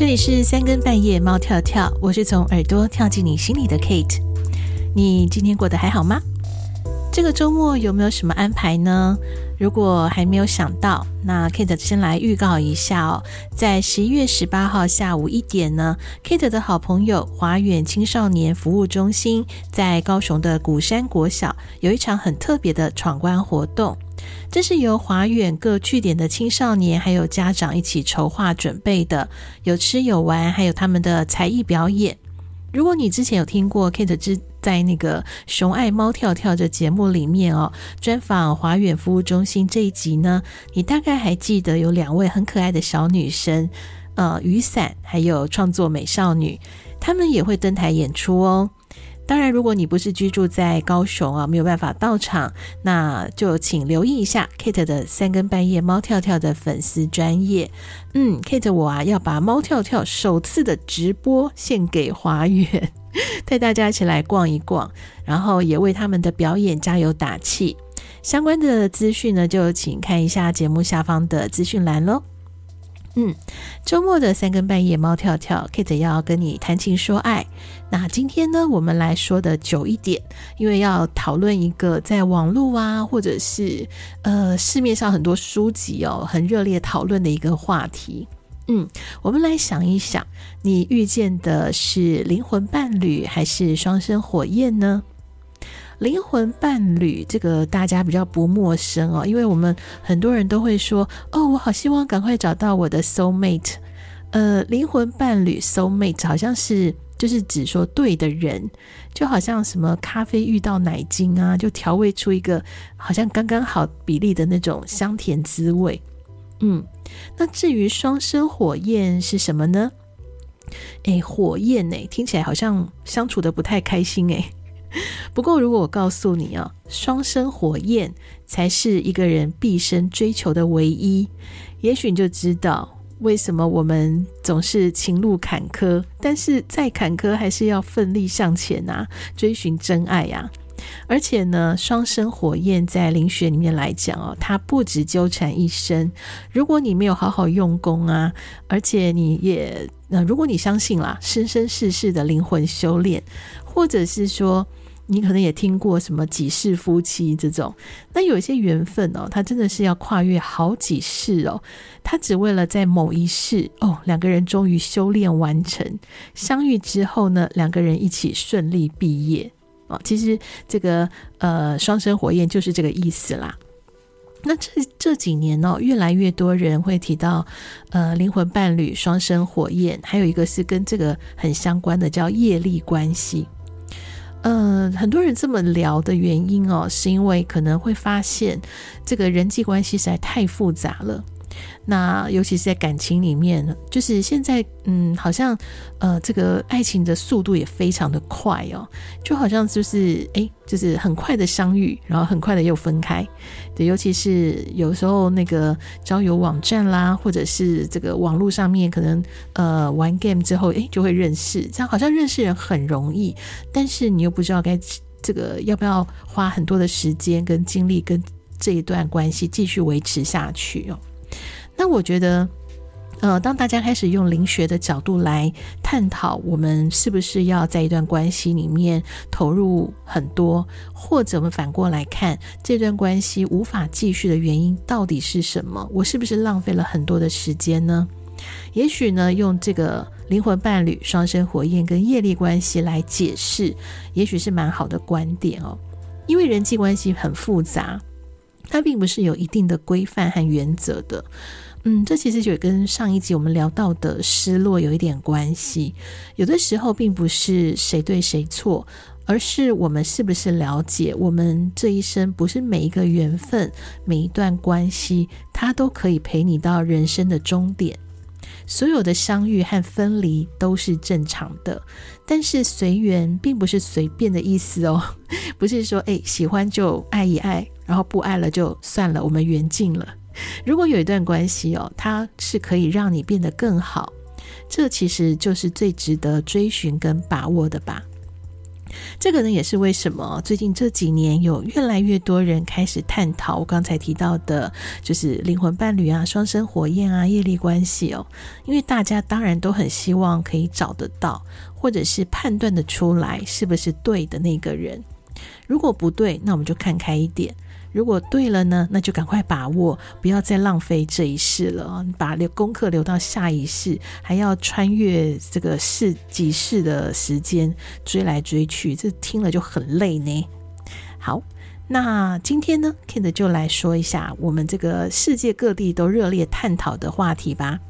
这里是三更半夜，猫跳跳，我是从耳朵跳进你心里的 Kate。你今天过得还好吗？这个周末有没有什么安排呢？如果还没有想到，那 Kate 先来预告一下哦，在十一月十八号下午一点呢，Kate 的好朋友华远青少年服务中心在高雄的鼓山国小有一场很特别的闯关活动。这是由华远各据点的青少年还有家长一起筹划准备的，有吃有玩，还有他们的才艺表演。如果你之前有听过 Kate 之在那个熊爱猫跳跳的节目里面哦，专访华远服务中心这一集呢，你大概还记得有两位很可爱的小女生，呃，雨伞还有创作美少女，她们也会登台演出哦。当然，如果你不是居住在高雄啊，没有办法到场，那就请留意一下 Kate 的三更半夜猫跳跳的粉丝专业。嗯，Kate 我啊要把猫跳跳首次的直播献给华远，带大家一起来逛一逛，然后也为他们的表演加油打气。相关的资讯呢，就请看一下节目下方的资讯栏喽。嗯，周末的三更半夜，猫跳跳，Kate 要跟你谈情说爱。那今天呢，我们来说的久一点，因为要讨论一个在网络啊，或者是呃市面上很多书籍哦，很热烈讨论的一个话题。嗯，我们来想一想，你遇见的是灵魂伴侣还是双生火焰呢？灵魂伴侣这个大家比较不陌生哦，因为我们很多人都会说哦，我好希望赶快找到我的 soul mate。呃，灵魂伴侣 soul mate 好像是就是指说对的人，就好像什么咖啡遇到奶精啊，就调味出一个好像刚刚好比例的那种香甜滋味。嗯，那至于双生火焰是什么呢？诶，火焰诶，听起来好像相处得不太开心诶。不过，如果我告诉你啊，双生火焰才是一个人毕生追求的唯一，也许你就知道为什么我们总是情路坎坷，但是再坎坷还是要奋力向前啊，追寻真爱呀。而且呢，双生火焰在灵学里面来讲哦，它不止纠缠一生，如果你没有好好用功啊，而且你也那如果你相信啦，生生世世的灵魂修炼，或者是说。你可能也听过什么几世夫妻这种，那有一些缘分哦，他真的是要跨越好几世哦，他只为了在某一世哦，两个人终于修炼完成，相遇之后呢，两个人一起顺利毕业哦。其实这个呃双生火焰就是这个意思啦。那这这几年哦，越来越多人会提到呃灵魂伴侣双生火焰，还有一个是跟这个很相关的叫业力关系。呃，很多人这么聊的原因哦，是因为可能会发现这个人际关系实在太复杂了。那尤其是在感情里面，就是现在，嗯，好像呃，这个爱情的速度也非常的快哦，就好像就是哎，就是很快的相遇，然后很快的又分开。对，尤其是有时候那个交友网站啦，或者是这个网络上面，可能呃玩 game 之后，哎，就会认识，这样好像认识人很容易，但是你又不知道该这个要不要花很多的时间跟精力跟这一段关系继续维持下去哦。那我觉得，呃，当大家开始用灵学的角度来探讨，我们是不是要在一段关系里面投入很多，或者我们反过来看这段关系无法继续的原因到底是什么？我是不是浪费了很多的时间呢？也许呢，用这个灵魂伴侣、双生火焰跟业力关系来解释，也许是蛮好的观点哦。因为人际关系很复杂，它并不是有一定的规范和原则的。嗯，这其实就跟上一集我们聊到的失落有一点关系。有的时候并不是谁对谁错，而是我们是不是了解，我们这一生不是每一个缘分、每一段关系，它都可以陪你到人生的终点。所有的相遇和分离都是正常的，但是随缘并不是随便的意思哦，不是说诶喜欢就爱一爱，然后不爱了就算了，我们缘尽了。如果有一段关系哦，它是可以让你变得更好，这其实就是最值得追寻跟把握的吧。这个呢，也是为什么最近这几年有越来越多人开始探讨我刚才提到的，就是灵魂伴侣啊、双生火焰啊、业力关系哦。因为大家当然都很希望可以找得到，或者是判断得出来是不是对的那个人。如果不对，那我们就看开一点。如果对了呢，那就赶快把握，不要再浪费这一世了，把留功课留到下一世，还要穿越这个世几世的时间追来追去，这听了就很累呢。好，那今天呢，Kate 就来说一下我们这个世界各地都热烈探讨的话题吧。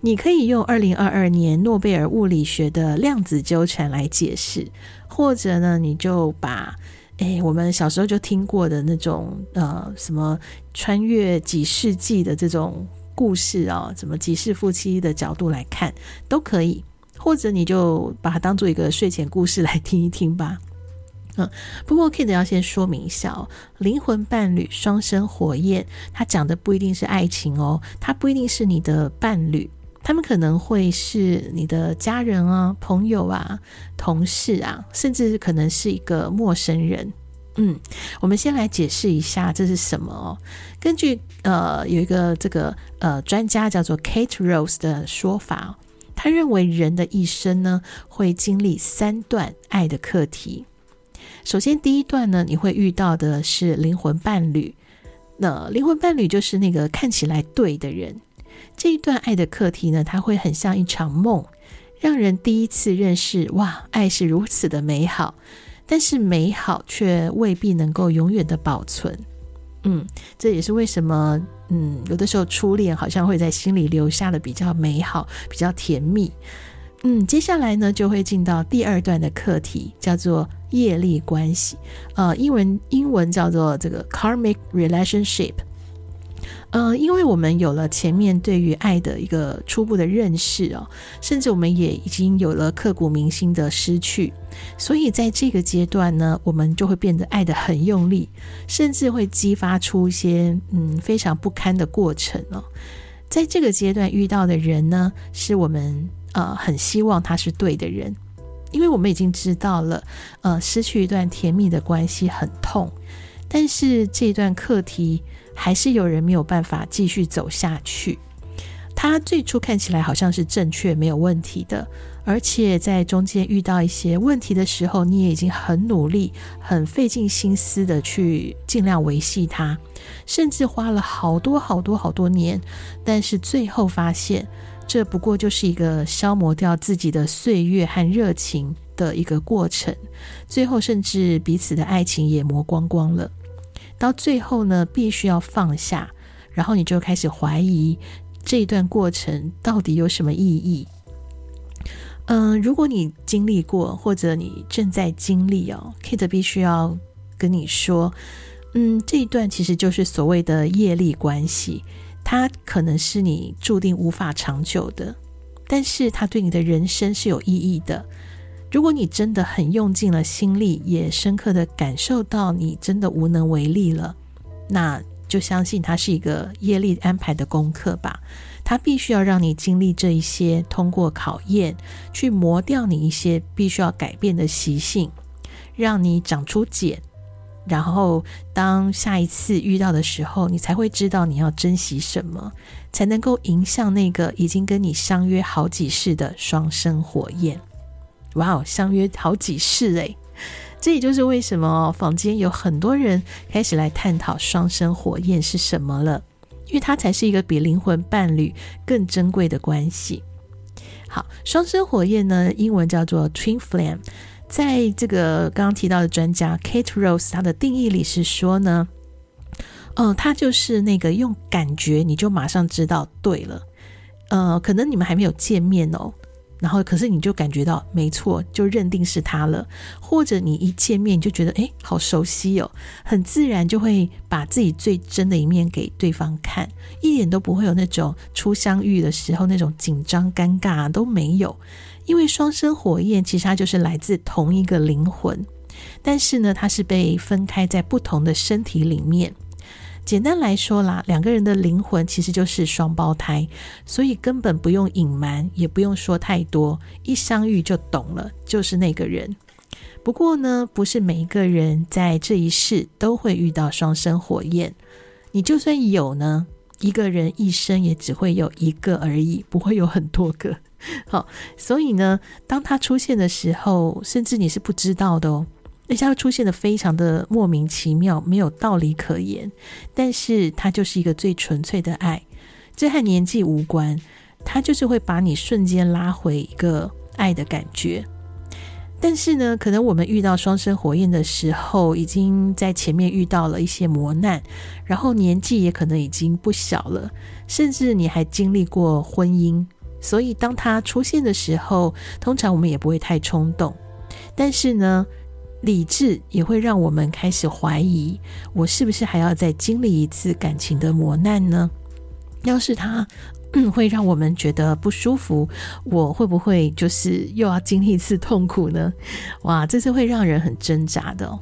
你可以用二零二二年诺贝尔物理学的量子纠缠来解释，或者呢，你就把。哎，我们小时候就听过的那种呃，什么穿越几世纪的这种故事啊，什么几世夫妻的角度来看都可以，或者你就把它当做一个睡前故事来听一听吧。嗯，不过 Kid 要先说明一下哦，灵魂伴侣、双生火焰，它讲的不一定是爱情哦，它不一定是你的伴侣。他们可能会是你的家人啊、朋友啊、同事啊，甚至可能是一个陌生人。嗯，我们先来解释一下这是什么哦。根据呃有一个这个呃专家叫做 Kate Rose 的说法，他认为人的一生呢会经历三段爱的课题。首先第一段呢，你会遇到的是灵魂伴侣。那灵魂伴侣就是那个看起来对的人。这一段爱的课题呢，它会很像一场梦，让人第一次认识，哇，爱是如此的美好。但是美好却未必能够永远的保存。嗯，这也是为什么，嗯，有的时候初恋好像会在心里留下的比较美好，比较甜蜜。嗯，接下来呢，就会进到第二段的课题，叫做业力关系。呃，英文英文叫做这个 karmic relationship。呃，因为我们有了前面对于爱的一个初步的认识哦，甚至我们也已经有了刻骨铭心的失去，所以在这个阶段呢，我们就会变得爱得很用力，甚至会激发出一些嗯非常不堪的过程哦。在这个阶段遇到的人呢，是我们呃很希望他是对的人，因为我们已经知道了，呃，失去一段甜蜜的关系很痛，但是这段课题。还是有人没有办法继续走下去。他最初看起来好像是正确、没有问题的，而且在中间遇到一些问题的时候，你也已经很努力、很费尽心思的去尽量维系它，甚至花了好多好多好多年，但是最后发现，这不过就是一个消磨掉自己的岁月和热情的一个过程。最后，甚至彼此的爱情也磨光光了。到最后呢，必须要放下，然后你就开始怀疑这一段过程到底有什么意义。嗯、如果你经历过，或者你正在经历哦，Kate 必须要跟你说，嗯，这一段其实就是所谓的业力关系，它可能是你注定无法长久的，但是它对你的人生是有意义的。如果你真的很用尽了心力，也深刻的感受到你真的无能为力了，那就相信它是一个业力安排的功课吧。它必须要让你经历这一些，通过考验，去磨掉你一些必须要改变的习性，让你长出茧，然后当下一次遇到的时候，你才会知道你要珍惜什么，才能够迎向那个已经跟你相约好几世的双生火焰。哇哦，相约好几世诶，这也就是为什么坊间有很多人开始来探讨双生火焰是什么了，因为它才是一个比灵魂伴侣更珍贵的关系。好，双生火焰呢，英文叫做 Twin Flame，在这个刚刚提到的专家 Kate Rose 他的定义里是说呢，呃，他就是那个用感觉你就马上知道对了，呃，可能你们还没有见面哦。然后，可是你就感觉到没错，就认定是他了，或者你一见面就觉得诶，好熟悉哦，很自然就会把自己最真的一面给对方看，一点都不会有那种初相遇的时候那种紧张尴尬都没有，因为双生火焰其实它就是来自同一个灵魂，但是呢，它是被分开在不同的身体里面。简单来说啦，两个人的灵魂其实就是双胞胎，所以根本不用隐瞒，也不用说太多，一相遇就懂了，就是那个人。不过呢，不是每一个人在这一世都会遇到双生火焰。你就算有呢，一个人一生也只会有一个而已，不会有很多个。好，所以呢，当他出现的时候，甚至你是不知道的哦，而且它会出现的非常的莫名其妙，没有道理可言。但是它就是一个最纯粹的爱，这和年纪无关，它就是会把你瞬间拉回一个爱的感觉。但是呢，可能我们遇到双生火焰的时候，已经在前面遇到了一些磨难，然后年纪也可能已经不小了，甚至你还经历过婚姻，所以当它出现的时候，通常我们也不会太冲动。但是呢，理智也会让我们开始怀疑，我是不是还要再经历一次感情的磨难呢？要是他。会让我们觉得不舒服。我会不会就是又要经历一次痛苦呢？哇，这是会让人很挣扎的。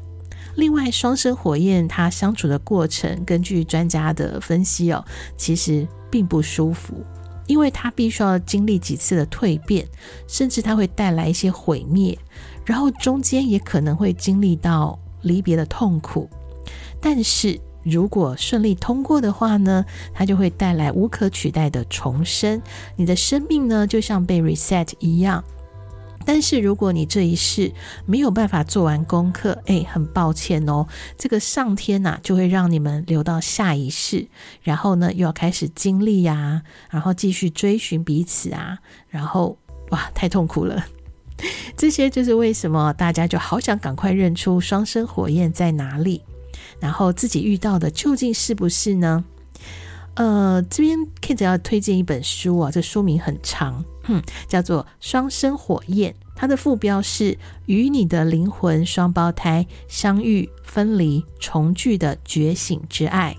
另外，双生火焰它相处的过程，根据专家的分析哦，其实并不舒服，因为它必须要经历几次的蜕变，甚至它会带来一些毁灭，然后中间也可能会经历到离别的痛苦，但是。如果顺利通过的话呢，它就会带来无可取代的重生。你的生命呢，就像被 reset 一样。但是如果你这一世没有办法做完功课，哎，很抱歉哦，这个上天呐、就会让你们留到下一世，然后呢，又要开始经历呀、然后继续追寻彼此啊，然后哇，太痛苦了。这些就是为什么大家就好想赶快认出双生火焰在哪里。然后自己遇到的究竟是不是呢？呃，这边 Kate 要推荐一本书啊，这书名很长，哼，叫做《双生火焰》，它的副标是“与你的灵魂双胞胎相遇、分离、重聚的觉醒之爱”。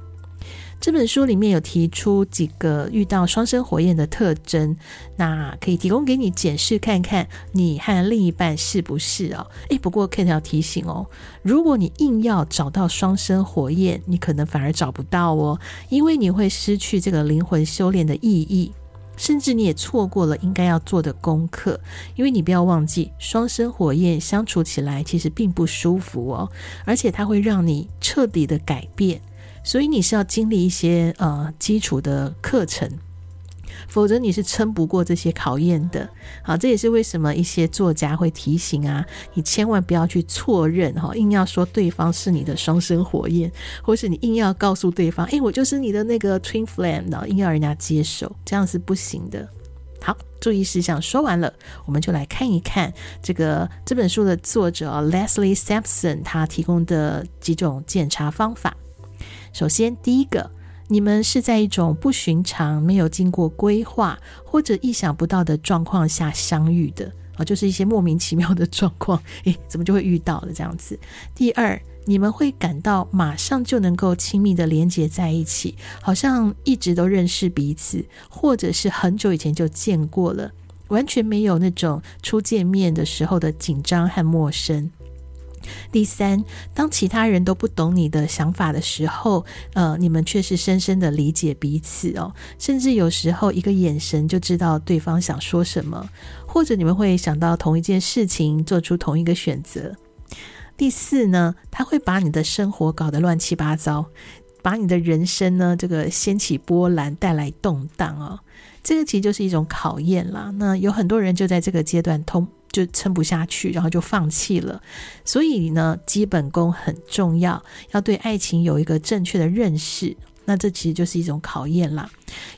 这本书里面有提出几个遇到双生火焰的特征，那可以提供给你检视看看，你和另一半是不是哦？诶，不过 Kate 要提醒哦，如果你硬要找到双生火焰，你可能反而找不到哦，因为你会失去这个灵魂修炼的意义，甚至你也错过了应该要做的功课，因为你不要忘记，双生火焰相处起来其实并不舒服哦，而且它会让你彻底的改变。所以你是要经历一些呃基础的课程，否则你是撑不过这些考验的。好，这也是为什么一些作家会提醒啊，你千万不要去错认哈，硬要说对方是你的双生火焰，或是你硬要告诉对方，诶，我就是你的那个 twin flame，然后硬要人家接受，这样是不行的。好，注意事项说完了，我们就来看一看这个这本书的作者 Leslie Sampson 他提供的几种检查方法。首先，第一个，你们是在一种不寻常、没有经过规划或者意想不到的状况下相遇的啊，就是一些莫名其妙的状况，诶，怎么就会遇到了这样子？第二，你们会感到马上就能够亲密的连接在一起，好像一直都认识彼此，或者是很久以前就见过了，完全没有那种初见面的时候的紧张和陌生。第三，当其他人都不懂你的想法的时候，呃，你们却是深深的理解彼此哦，甚至有时候一个眼神就知道对方想说什么，或者你们会想到同一件事情，做出同一个选择。第四呢，他会把你的生活搞得乱七八糟，把你的人生呢这个掀起波澜，带来动荡哦。这个其实就是一种考验啦。那有很多人就在这个阶段通。就撑不下去，然后就放弃了。所以呢，基本功很重要，要对爱情有一个正确的认识。那这其实就是一种考验啦。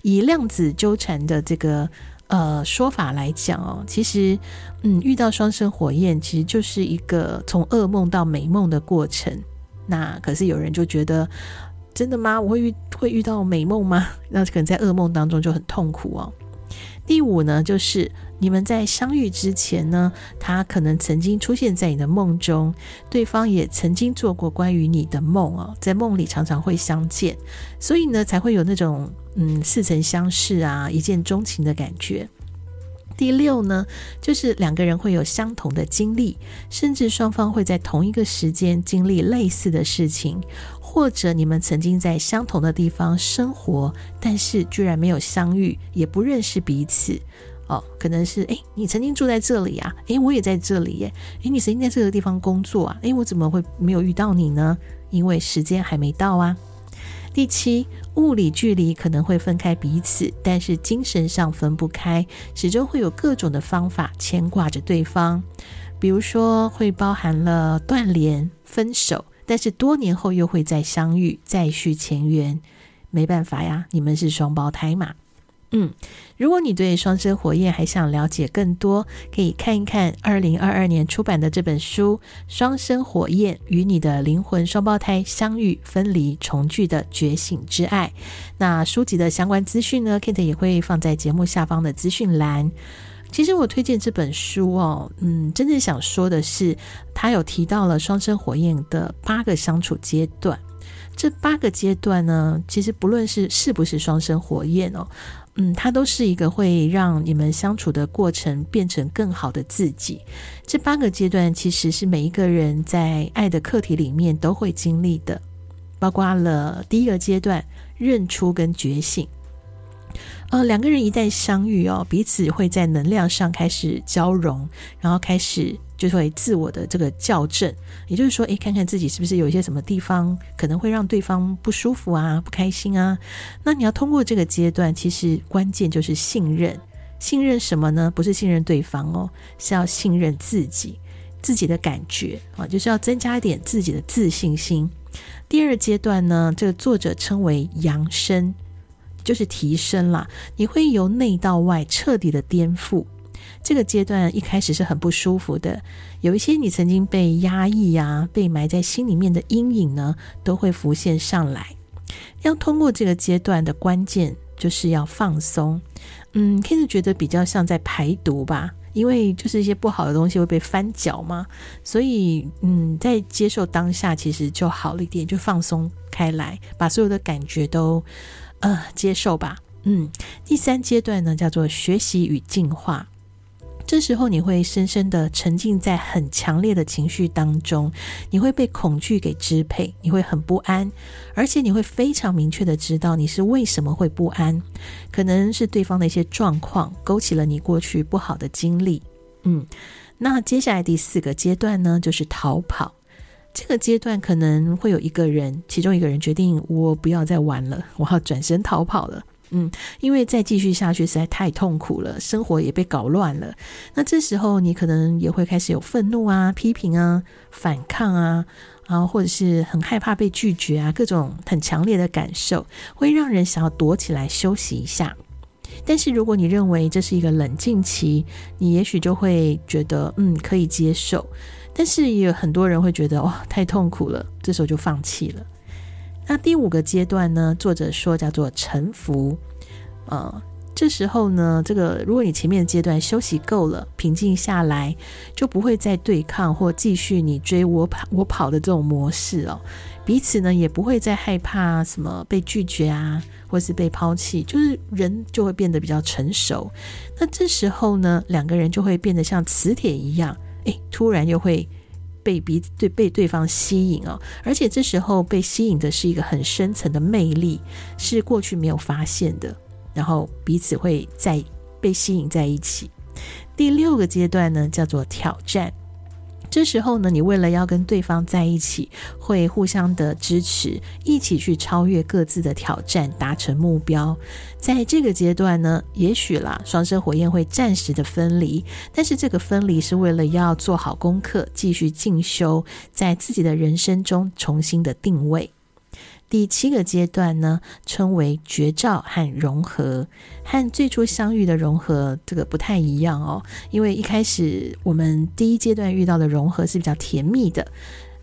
以量子纠缠的这个呃说法来讲哦，其实嗯，遇到双生火焰其实就是一个从噩梦到美梦的过程。那可是有人就觉得，真的吗？我会遇会遇到美梦吗？那可能在噩梦当中就很痛苦哦。第五呢，就是你们在相遇之前呢，他可能曾经出现在你的梦中，对方也曾经做过关于你的梦哦，在梦里常常会相见，所以呢，才会有那种嗯似曾相识啊，一见钟情的感觉。第六呢，就是两个人会有相同的经历，甚至双方会在同一个时间经历类似的事情。或者你们曾经在相同的地方生活，但是居然没有相遇，也不认识彼此哦，可能是诶，你曾经住在这里啊，诶，我也在这里耶，诶，你曾经在这个地方工作啊，诶，我怎么会没有遇到你呢？因为时间还没到啊。第七，物理距离可能会分开彼此，但是精神上分不开，始终会有各种的方法牵挂着对方。比如说，会包含了断联、分手，但是多年后又会再相遇，再续前缘。没办法呀，你们是双胞胎嘛。嗯，如果你对双生火焰还想了解更多，可以看一看二零二二年出版的这本书《双生火焰与你的灵魂双胞胎相遇、分离、重聚的觉醒之爱》。那书籍的相关资讯呢，Kate 也会放在节目下方的资讯栏。其实我推荐这本书哦，嗯，真正想说的是，他有提到了双生火焰的八个相处阶段。这八个阶段呢，其实不论是是不是双生火焰哦。嗯，它都是一个会让你们相处的过程变成更好的自己。这八个阶段其实是每一个人在爱的课题里面都会经历的，包括了第一个阶段认出跟觉醒。呃，两个人一旦相遇哦，彼此会在能量上开始交融，然后开始。就会自我的这个校正，也就是说，诶，看看自己是不是有一些什么地方可能会让对方不舒服啊、不开心啊。那你要通过这个阶段，其实关键就是信任。信任什么呢？不是信任对方哦，是要信任自己，自己的感觉啊，就是要增加一点自己的自信心。第二阶段呢，这个作者称为扬升，就是提升啦。你会由内到外彻底的颠覆。这个阶段一开始是很不舒服的，有一些你曾经被压抑啊、被埋在心里面的阴影呢，都会浮现上来。要通过这个阶段的关键就是要放松。嗯，K 是觉得比较像在排毒吧，因为就是一些不好的东西会被翻搅嘛，所以嗯，在接受当下其实就好了一点，就放松开来，把所有的感觉都呃接受吧。嗯，第三阶段呢叫做学习与进化。这时候你会深深的沉浸在很强烈的情绪当中，你会被恐惧给支配，你会很不安，而且你会非常明确的知道你是为什么会不安，可能是对方的一些状况勾起了你过去不好的经历。嗯，那接下来第四个阶段呢，就是逃跑。这个阶段可能会有一个人，其中一个人决定我不要再玩了，我要转身逃跑了。嗯，因为再继续下去实在太痛苦了，生活也被搞乱了。那这时候你可能也会开始有愤怒啊、批评啊、反抗啊，然后或者是很害怕被拒绝啊，各种很强烈的感受，会让人想要躲起来休息一下。但是如果你认为这是一个冷静期，你也许就会觉得嗯，可以接受。但是也有很多人会觉得哇，太痛苦了，这时候就放弃了。那第五个阶段呢？作者说叫做臣服。呃，这时候呢，这个如果你前面的阶段休息够了，平静下来，就不会再对抗或继续你追我跑我跑的这种模式哦。彼此呢也不会再害怕什么被拒绝啊，或是被抛弃，就是人就会变得比较成熟。那这时候呢，两个人就会变得像磁铁一样，诶，突然又会。被彼对被对方吸引哦，而且这时候被吸引的是一个很深层的魅力，是过去没有发现的，然后彼此会在被吸引在一起。第六个阶段呢，叫做挑战。这时候呢，你为了要跟对方在一起，会互相的支持，一起去超越各自的挑战，达成目标。在这个阶段呢，也许啦，双生火焰会暂时的分离，但是这个分离是为了要做好功课，继续进修，在自己的人生中重新的定位。第七个阶段呢，称为绝照和融合，和最初相遇的融合这个不太一样哦。因为一开始我们第一阶段遇到的融合是比较甜蜜的，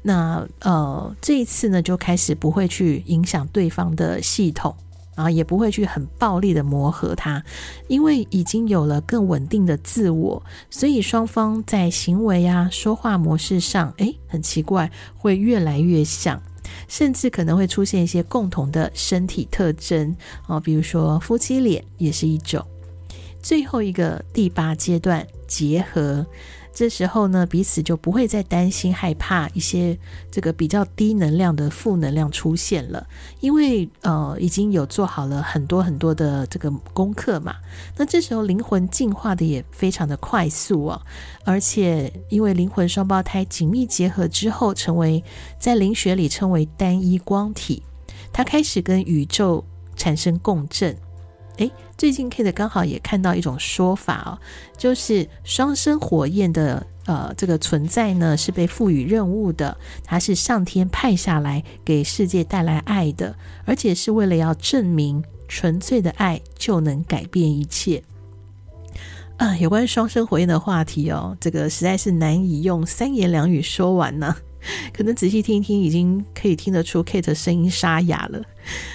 那呃这一次呢就开始不会去影响对方的系统，然后也不会去很暴力的磨合它，因为已经有了更稳定的自我，所以双方在行为啊、说话模式上，诶，很奇怪，会越来越像。甚至可能会出现一些共同的身体特征哦，比如说夫妻脸也是一种。最后一个第八阶段结合，这时候呢，彼此就不会再担心害怕一些这个比较低能量的负能量出现了，因为呃已经有做好了很多很多的这个功课嘛。那这时候灵魂进化的也非常的快速哦，而且因为灵魂双胞胎紧密结合之后，成为在灵学里称为单一光体，它开始跟宇宙产生共振。诶，最近 Kate 刚好也看到一种说法哦，就是双生火焰的呃这个存在呢，是被赋予任务的，它是上天派下来给世界带来爱的，而且是为了要证明纯粹的爱就能改变一切。啊，有关双生火焰的话题哦，这个实在是难以用三言两语说完呢。可能仔细听一听，已经可以听得出 Kate 声音沙哑了。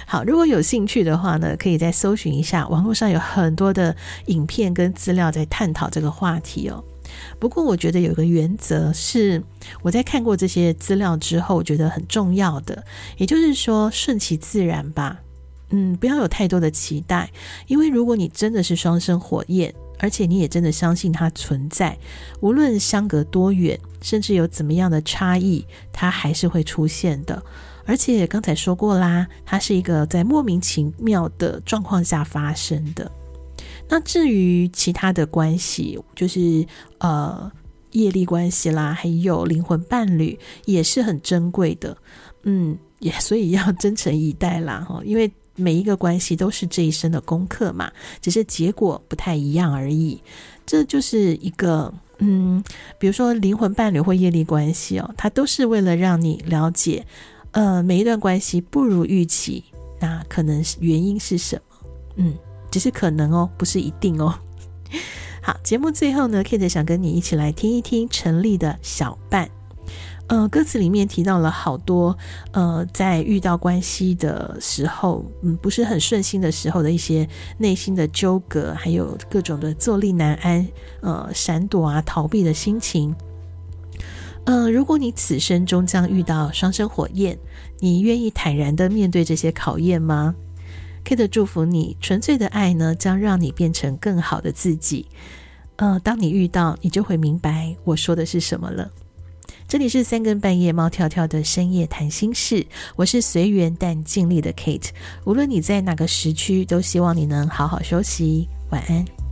好，如果有兴趣的话呢，可以再搜寻一下，网络上有很多的影片跟资料在探讨这个话题哦。不过，我觉得有个原则是我在看过这些资料之后，觉得很重要的，也就是说顺其自然吧。嗯，不要有太多的期待，因为如果你真的是双生火焰。而且你也真的相信它存在，无论相隔多远，甚至有怎么样的差异，它还是会出现的。而且刚才说过啦，它是一个在莫名其妙的状况下发生的。那至于其他的关系，就是呃业力关系啦，还有灵魂伴侣，也是很珍贵的。嗯，也所以要 真诚以待啦，哈，因为。每一个关系都是这一生的功课嘛，只是结果不太一样而已。这就是一个，嗯，比如说灵魂伴侣或业力关系哦，它都是为了让你了解，呃，每一段关系不如预期，那可能是原因是什么？嗯，只是可能哦，不是一定哦。好，节目最后呢，Kate 想跟你一起来听一听陈立的小伴。呃，歌词里面提到了好多，呃，在遇到关系的时候，嗯，不是很顺心的时候的一些内心的纠葛，还有各种的坐立难安，呃，闪躲啊，逃避的心情。呃，如果你此生终将遇到双生火焰，你愿意坦然的面对这些考验吗？Kate 祝福你，纯粹的爱呢，将让你变成更好的自己。呃，当你遇到，你就会明白我说的是什么了。这里是三更半夜猫跳跳的深夜谈心事，我是随缘但尽力的 Kate。无论你在哪个时区，都希望你能好好休息，晚安。